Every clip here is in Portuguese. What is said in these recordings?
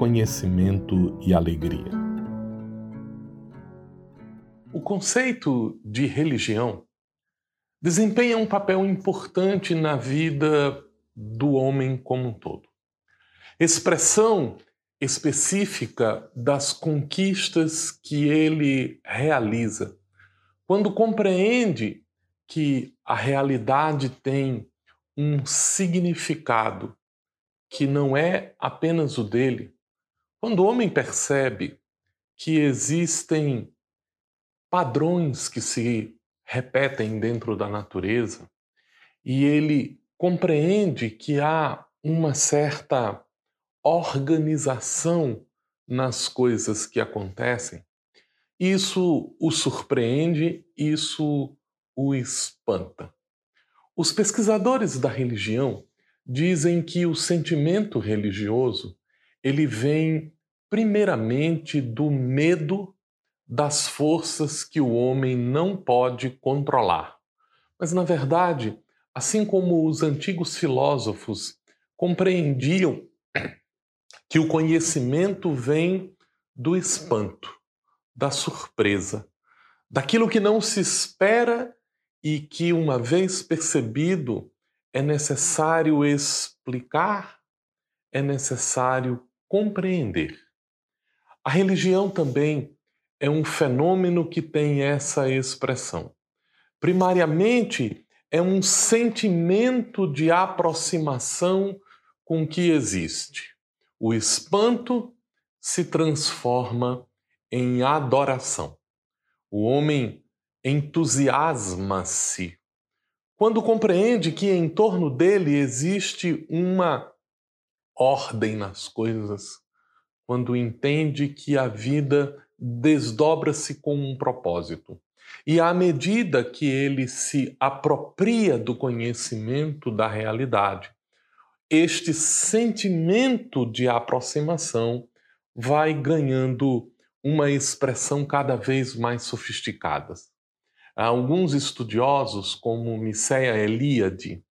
conhecimento e alegria. O conceito de religião desempenha um papel importante na vida do homem como um todo. Expressão específica das conquistas que ele realiza. Quando compreende que a realidade tem um significado que não é apenas o dele, quando o homem percebe que existem padrões que se repetem dentro da natureza e ele compreende que há uma certa organização nas coisas que acontecem, isso o surpreende, isso o espanta. Os pesquisadores da religião dizem que o sentimento religioso ele vem primeiramente do medo das forças que o homem não pode controlar. Mas na verdade, assim como os antigos filósofos compreendiam que o conhecimento vem do espanto, da surpresa, daquilo que não se espera e que, uma vez percebido, é necessário explicar, é necessário compreender. A religião também é um fenômeno que tem essa expressão. Primariamente, é um sentimento de aproximação com o que existe. O espanto se transforma em adoração. O homem entusiasma-se quando compreende que em torno dele existe uma ordem nas coisas, quando entende que a vida desdobra-se com um propósito. E à medida que ele se apropria do conhecimento da realidade, este sentimento de aproximação vai ganhando uma expressão cada vez mais sofisticada. Alguns estudiosos, como Miceia Eliade,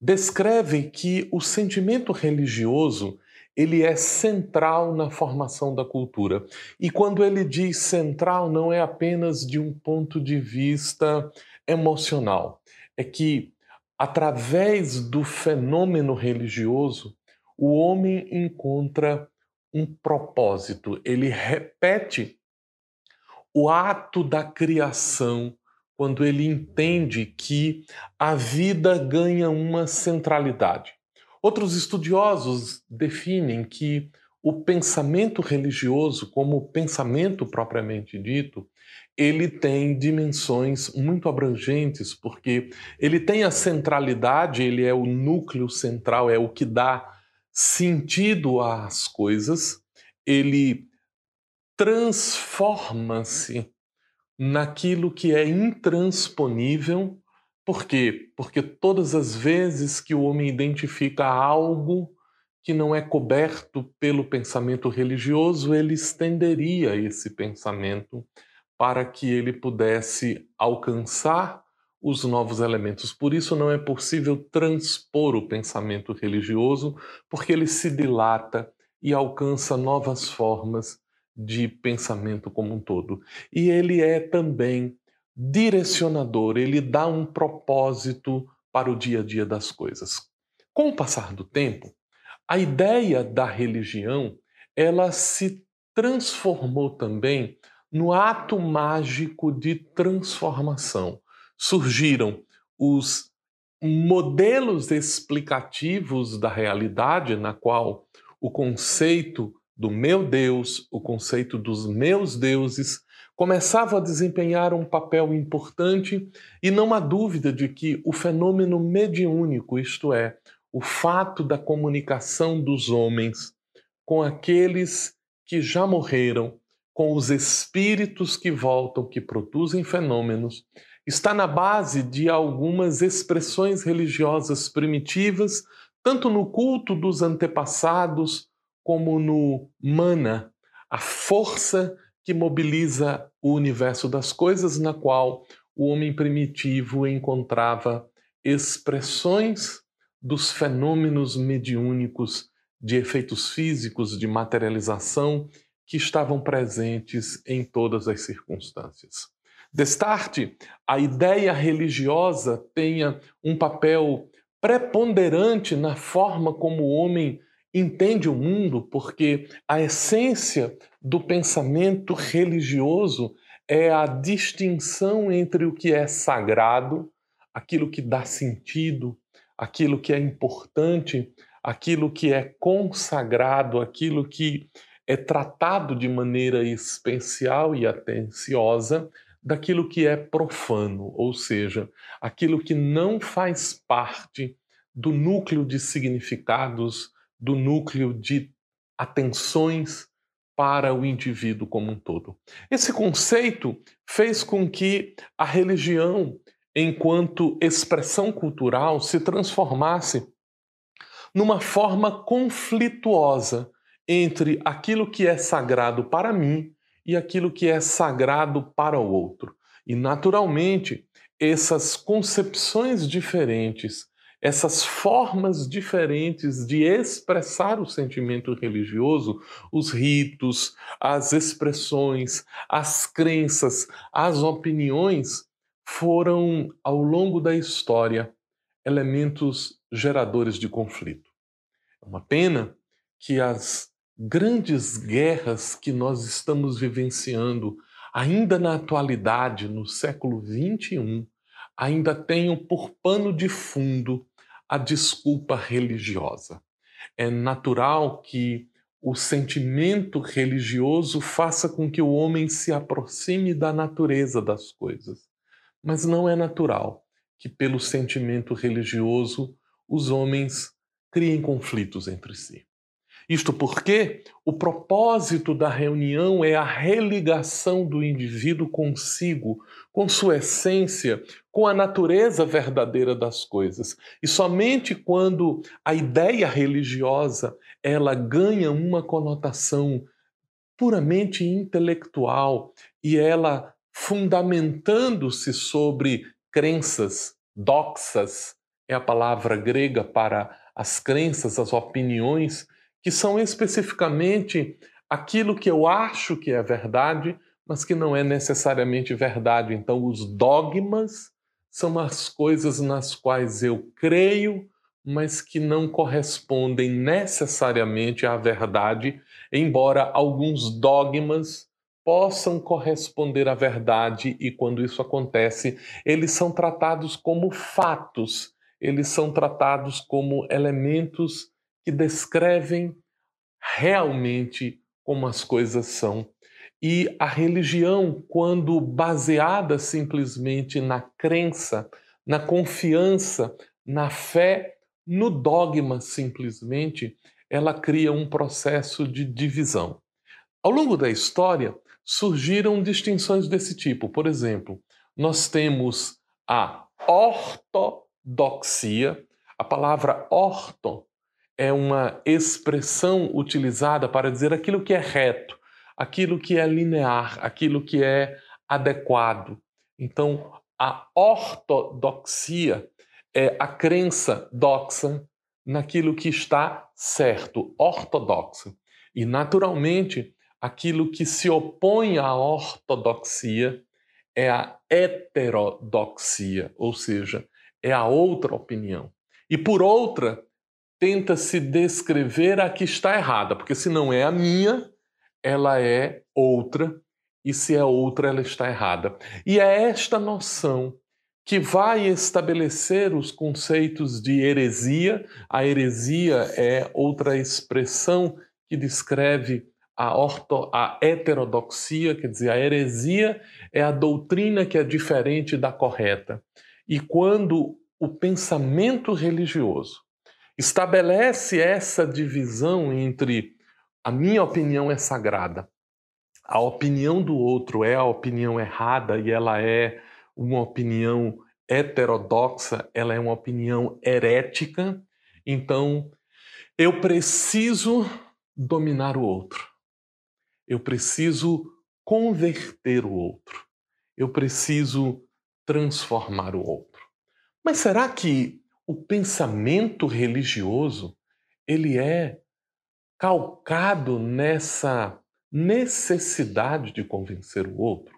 descrevem que o sentimento religioso ele é central na formação da cultura. E quando ele diz central, não é apenas de um ponto de vista emocional. É que através do fenômeno religioso, o homem encontra um propósito, ele repete o ato da criação quando ele entende que a vida ganha uma centralidade. Outros estudiosos definem que o pensamento religioso, como pensamento propriamente dito, ele tem dimensões muito abrangentes, porque ele tem a centralidade, ele é o núcleo central, é o que dá sentido às coisas, ele transforma-se naquilo que é intransponível. Por quê? Porque todas as vezes que o homem identifica algo que não é coberto pelo pensamento religioso, ele estenderia esse pensamento para que ele pudesse alcançar os novos elementos. Por isso não é possível transpor o pensamento religioso, porque ele se dilata e alcança novas formas de pensamento como um todo. E ele é também direcionador, ele dá um propósito para o dia a dia das coisas. Com o passar do tempo, a ideia da religião, ela se transformou também no ato mágico de transformação. Surgiram os modelos explicativos da realidade, na qual o conceito do meu Deus, o conceito dos meus deuses, começava a desempenhar um papel importante e não há dúvida de que o fenômeno mediúnico, isto é, o fato da comunicação dos homens com aqueles que já morreram, com os espíritos que voltam, que produzem fenômenos, está na base de algumas expressões religiosas primitivas, tanto no culto dos antepassados como no mana, a força que mobiliza o universo das coisas, na qual o homem primitivo encontrava expressões dos fenômenos mediúnicos de efeitos físicos, de materialização, que estavam presentes em todas as circunstâncias. Destarte, a ideia religiosa tenha um papel preponderante na forma como o homem entende o mundo, porque a essência do pensamento religioso é a distinção entre o que é sagrado, aquilo que dá sentido, aquilo que é importante, aquilo que é consagrado, aquilo que é tratado de maneira especial e atenciosa, daquilo que é profano, ou seja, aquilo que não faz parte do núcleo de significados, do núcleo de atenções para o indivíduo como um todo. Esse conceito fez com que a religião, enquanto expressão cultural, se transformasse numa forma conflituosa entre aquilo que é sagrado para mim e aquilo que é sagrado para o outro. E, naturalmente, essas concepções diferentes essas formas diferentes de expressar o sentimento religioso, os ritos, as expressões, as crenças, as opiniões, foram, ao longo da história, elementos geradores de conflito. É uma pena que as grandes guerras que nós estamos vivenciando, ainda na atualidade, no século XXI, ainda tenham por pano de fundo a desculpa religiosa. É natural que o sentimento religioso faça com que o homem se aproxime da natureza das coisas, mas não é natural que, pelo sentimento religioso, os homens criem conflitos entre si. Isto porque o propósito da reunião é a religação do indivíduo consigo, com sua essência, com a natureza verdadeira das coisas. E somente quando a ideia religiosa ela ganha uma conotação puramente intelectual e ela fundamentando-se sobre crenças, doxas, é a palavra grega para as crenças, as opiniões, que são especificamente aquilo que eu acho que é verdade, mas que não é necessariamente verdade. Então, os dogmas são as coisas nas quais eu creio, mas que não correspondem necessariamente à verdade, embora alguns dogmas possam corresponder à verdade, e quando isso acontece, eles são tratados como fatos, eles são tratados como elementos que descrevem realmente como as coisas são. E a religião, quando baseada simplesmente na crença, na confiança, na fé, no dogma simplesmente, ela cria um processo de divisão. Ao longo da história, surgiram distinções desse tipo. Por exemplo, nós temos a ortodoxia. A palavra orto é uma expressão utilizada para dizer aquilo que é reto, aquilo que é linear, aquilo que é adequado. Então, a ortodoxia é a crença doxa naquilo que está certo, ortodoxo. E, naturalmente, aquilo que se opõe à ortodoxia é a heterodoxia, ou seja, é a outra opinião. E por outra, tenta se descrever a que está errada, porque se não é a minha, ela é outra, e se é outra, ela está errada. E é esta noção que vai estabelecer os conceitos de heresia. A heresia é outra expressão que descreve a, orto, a heterodoxia, quer dizer, a heresia é a doutrina que é diferente da correta. E quando o pensamento religioso estabelece essa divisão entre a minha opinião é sagrada, a opinião do outro é a opinião errada e ela é uma opinião heterodoxa, ela é uma opinião herética, então eu preciso dominar o outro. Eu preciso converter o outro. Eu preciso transformar o outro. Mas será que o pensamento religioso ele é calcado nessa necessidade de convencer o outro?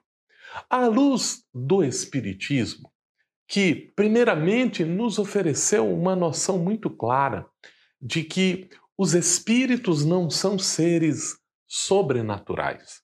À luz do espiritismo, que primeiramente nos ofereceu uma noção muito clara de que os espíritos não são seres sobrenaturais.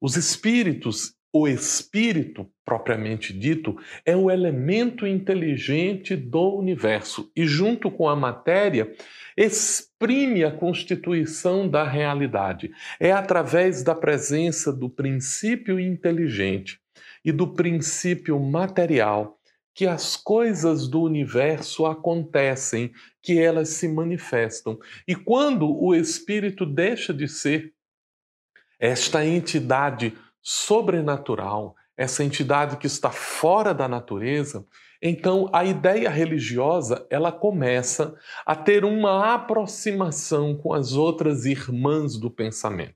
Os espíritos, o espírito propriamente dito, é o elemento inteligente do universo e, junto com a matéria, exprime a constituição da realidade. É através da presença do princípio inteligente e do princípio material que as coisas do universo acontecem, que elas se manifestam. E quando o espírito deixa de ser esta entidade sobrenatural, essa entidade que está fora da natureza, então a ideia religiosa ela começa a ter uma aproximação com as outras irmãs do pensamento.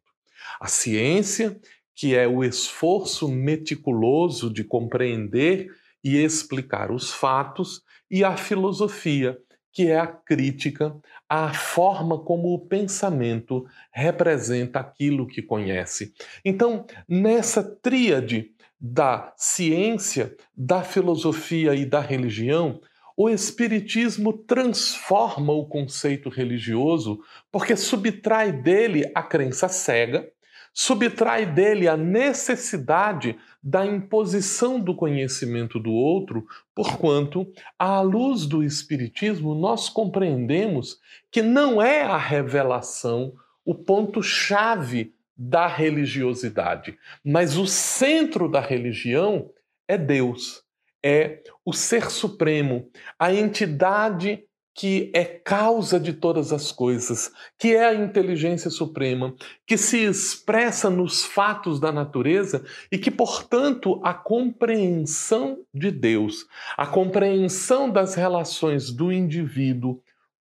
A ciência, que é o esforço meticuloso de compreender e explicar os fatos, e a filosofia, que é a crítica à forma como o pensamento representa aquilo que conhece. Então, nessa tríade da ciência, da filosofia e da religião, o Espiritismo transforma o conceito religioso porque subtrai dele a crença cega, subtrai dele a necessidade da imposição do conhecimento do outro, porquanto, à luz do Espiritismo, nós compreendemos que não é a revelação o ponto-chave da religiosidade, mas o centro da religião é Deus, é o Ser Supremo, a entidade que é causa de todas as coisas, que é a inteligência suprema, que se expressa nos fatos da natureza e que, portanto, a compreensão de Deus, a compreensão das relações do indivíduo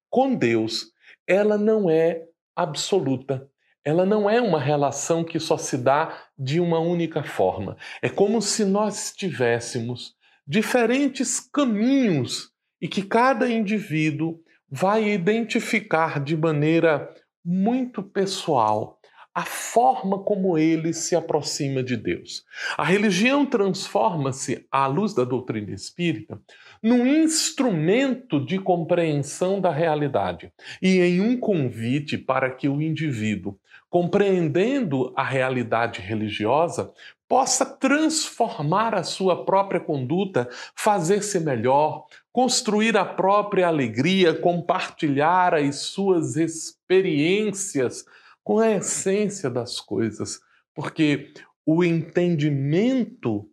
com Deus, ela não é absoluta. Ela não é uma relação que só se dá de uma única forma. É como se nós tivéssemos diferentes caminhos e que cada indivíduo vai identificar de maneira muito pessoal a forma como ele se aproxima de Deus. A religião transforma-se, à luz da doutrina espírita, num instrumento de compreensão da realidade e em um convite para que o indivíduo, compreendendo a realidade religiosa, possa transformar a sua própria conduta, fazer-se melhor, construir a própria alegria, compartilhar as suas experiências com a essência das coisas, porque o entendimento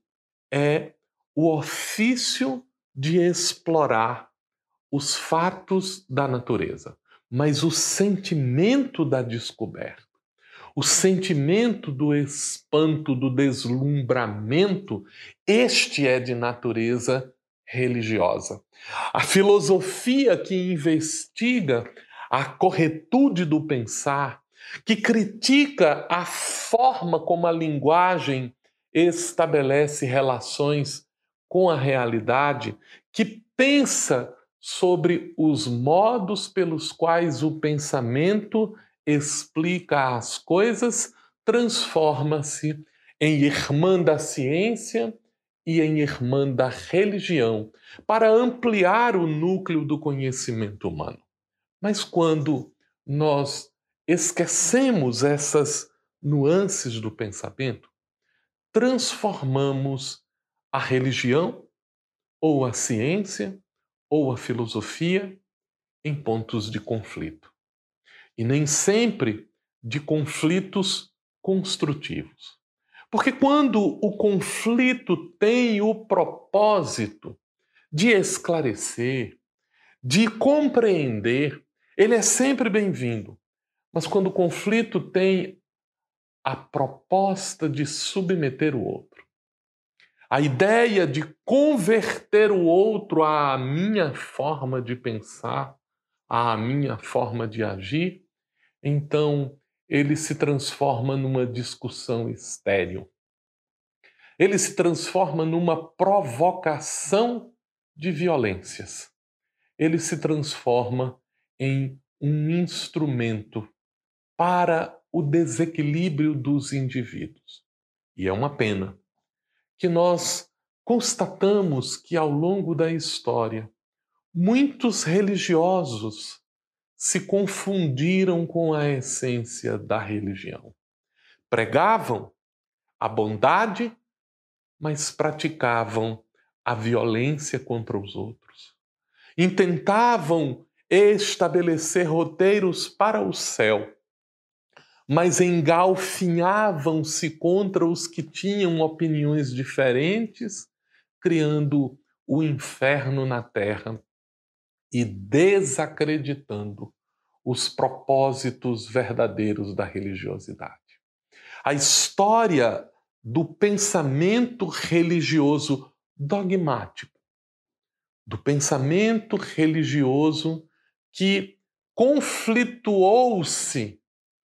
é o ofício de explorar os fatos da natureza, mas o sentimento da descoberta o sentimento do espanto, do deslumbramento, este é de natureza religiosa. A filosofia que investiga a corretude do pensar, que critica a forma como a linguagem estabelece relações com a realidade, que pensa sobre os modos pelos quais o pensamento explica as coisas, transforma-se em irmã da ciência e em irmã da religião, para ampliar o núcleo do conhecimento humano. Mas quando nós esquecemos essas nuances do pensamento, transformamos a religião, ou a ciência, ou a filosofia em pontos de conflito e nem sempre de conflitos construtivos. Porque quando o conflito tem o propósito de esclarecer, de compreender, ele é sempre bem-vindo. mas quando o conflito tem a proposta de submeter o outro. A ideia de converter o outro à minha forma de pensar, à minha forma de agir, então ele se transforma numa discussão estéril. Ele se transforma numa provocação de violências. Ele se transforma em um instrumento para o desequilíbrio dos indivíduos. E é uma pena que nós constatamos que ao longo da história muitos religiosos se confundiram com a essência da religião. Pregavam a bondade, mas praticavam a violência contra os outros. Intentavam estabelecer roteiros para o céu, mas engalfinhavam-se contra os que tinham opiniões diferentes, criando o inferno na terra e desacreditando os propósitos verdadeiros da religiosidade. A história do pensamento religioso dogmático, do pensamento religioso que conflituou-se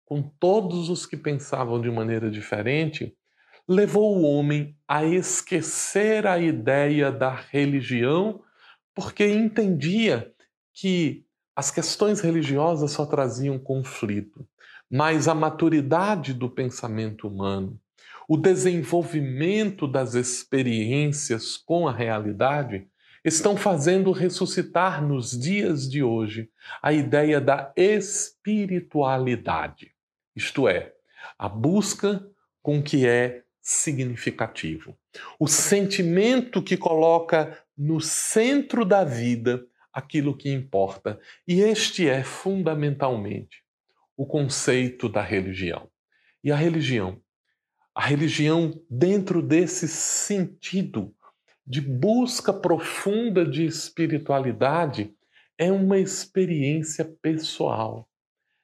com todos os que pensavam de maneira diferente, levou o homem a esquecer a ideia da religião, porque entendia que as questões religiosas só traziam conflito, mas a maturidade do pensamento humano, o desenvolvimento das experiências com a realidade estão fazendo ressuscitar nos dias de hoje a ideia da espiritualidade, isto é, a busca com que é significativo. O sentimento que coloca no centro da vida aquilo que importa. E este é fundamentalmente o conceito da religião. E a religião? A religião, dentro desse sentido de busca profunda de espiritualidade, é uma experiência pessoal.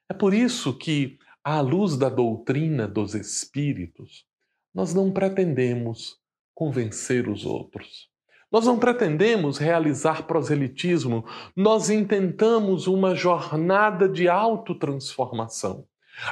É por isso que, à luz da doutrina dos espíritos, nós não pretendemos convencer os outros. Nós não pretendemos realizar proselitismo, nós intentamos uma jornada de autotransformação.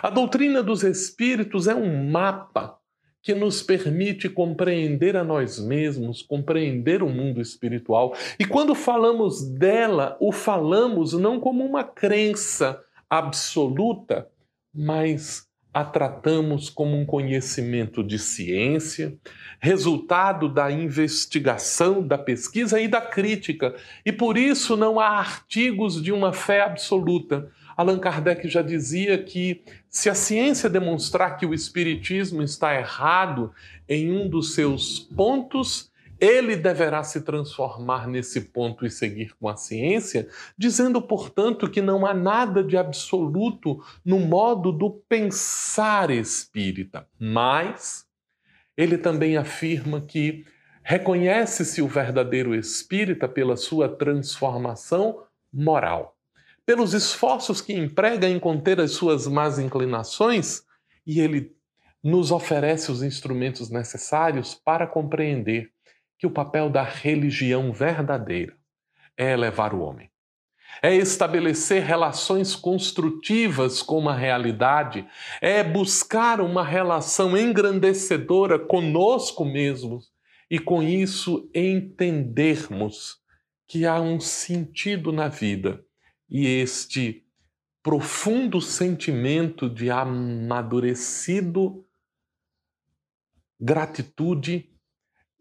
A doutrina dos espíritos é um mapa que nos permite compreender a nós mesmos, compreender o mundo espiritual. E quando falamos dela, o falamos não como uma crença absoluta, mas a tratamos como um conhecimento de ciência, resultado da investigação, da pesquisa e da crítica. E por isso não há artigos de uma fé absoluta. Allan Kardec já dizia que se a ciência demonstrar que o espiritismo está errado em um dos seus pontos, ele deverá se transformar nesse ponto e seguir com a ciência, dizendo, portanto, que não há nada de absoluto no modo do pensar espírita. Mas ele também afirma que reconhece-se o verdadeiro espírita pela sua transformação moral, pelos esforços que emprega em conter as suas más inclinações, e ele nos oferece os instrumentos necessários para compreender que o papel da religião verdadeira é elevar o homem. É estabelecer relações construtivas com a realidade, é buscar uma relação engrandecedora conosco mesmos e com isso entendermos que há um sentido na vida e este profundo sentimento de amadurecido gratitude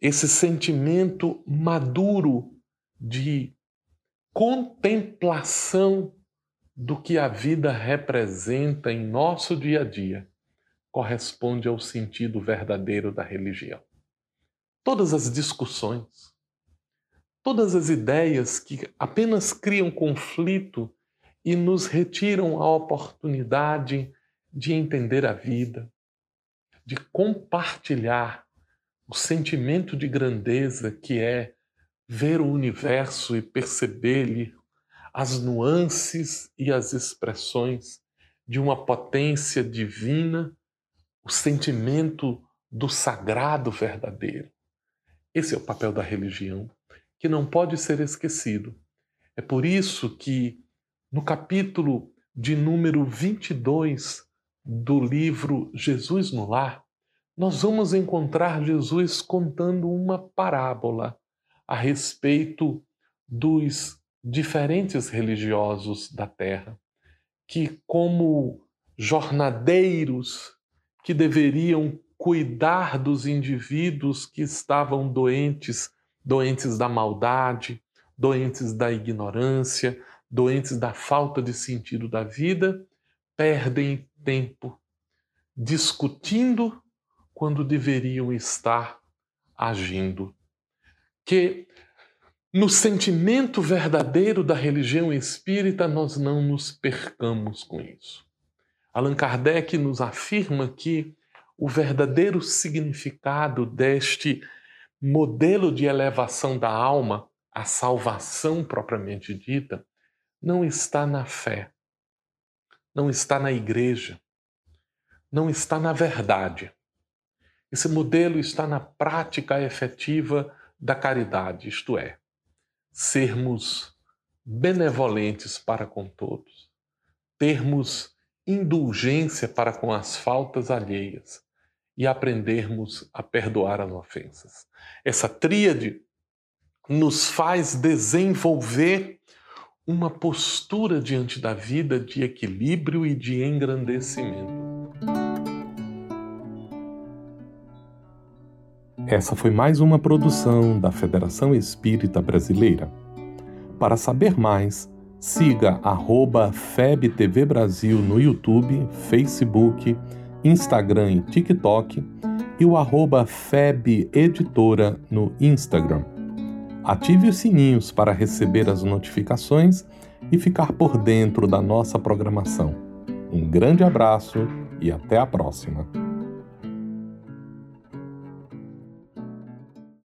esse sentimento maduro de contemplação do que a vida representa em nosso dia a dia corresponde ao sentido verdadeiro da religião. Todas as discussões, todas as ideias que apenas criam conflito e nos retiram a oportunidade de entender a vida, de compartilhar o sentimento de grandeza que é ver o universo e perceber-lhe as nuances e as expressões de uma potência divina, o sentimento do sagrado verdadeiro. Esse é o papel da religião, que não pode ser esquecido. É por isso que, no capítulo de número 22 do livro Jesus no Lar, nós vamos encontrar Jesus contando uma parábola a respeito dos diferentes religiosos da terra, que, como jornadeiros que deveriam cuidar dos indivíduos que estavam doentes, doentes da maldade, doentes da ignorância, doentes da falta de sentido da vida, perdem tempo discutindo quando deveriam estar agindo. Que no sentimento verdadeiro da religião espírita nós não nos percamos com isso. Allan Kardec nos afirma que o verdadeiro significado deste modelo de elevação da alma, a salvação propriamente dita, não está na fé, não está na igreja, não está na verdade, esse modelo está na prática efetiva da caridade, isto é, sermos benevolentes para com todos, termos indulgência para com as faltas alheias e aprendermos a perdoar as ofensas. Essa tríade nos faz desenvolver uma postura diante da vida de equilíbrio e de engrandecimento. Essa foi mais uma produção da Federação Espírita Brasileira. Para saber mais, siga FebTV Brasil no YouTube, Facebook, Instagram e TikTok e o arroba Feb Editora no Instagram. Ative os sininhos para receber as notificações e ficar por dentro da nossa programação. Um grande abraço e até a próxima!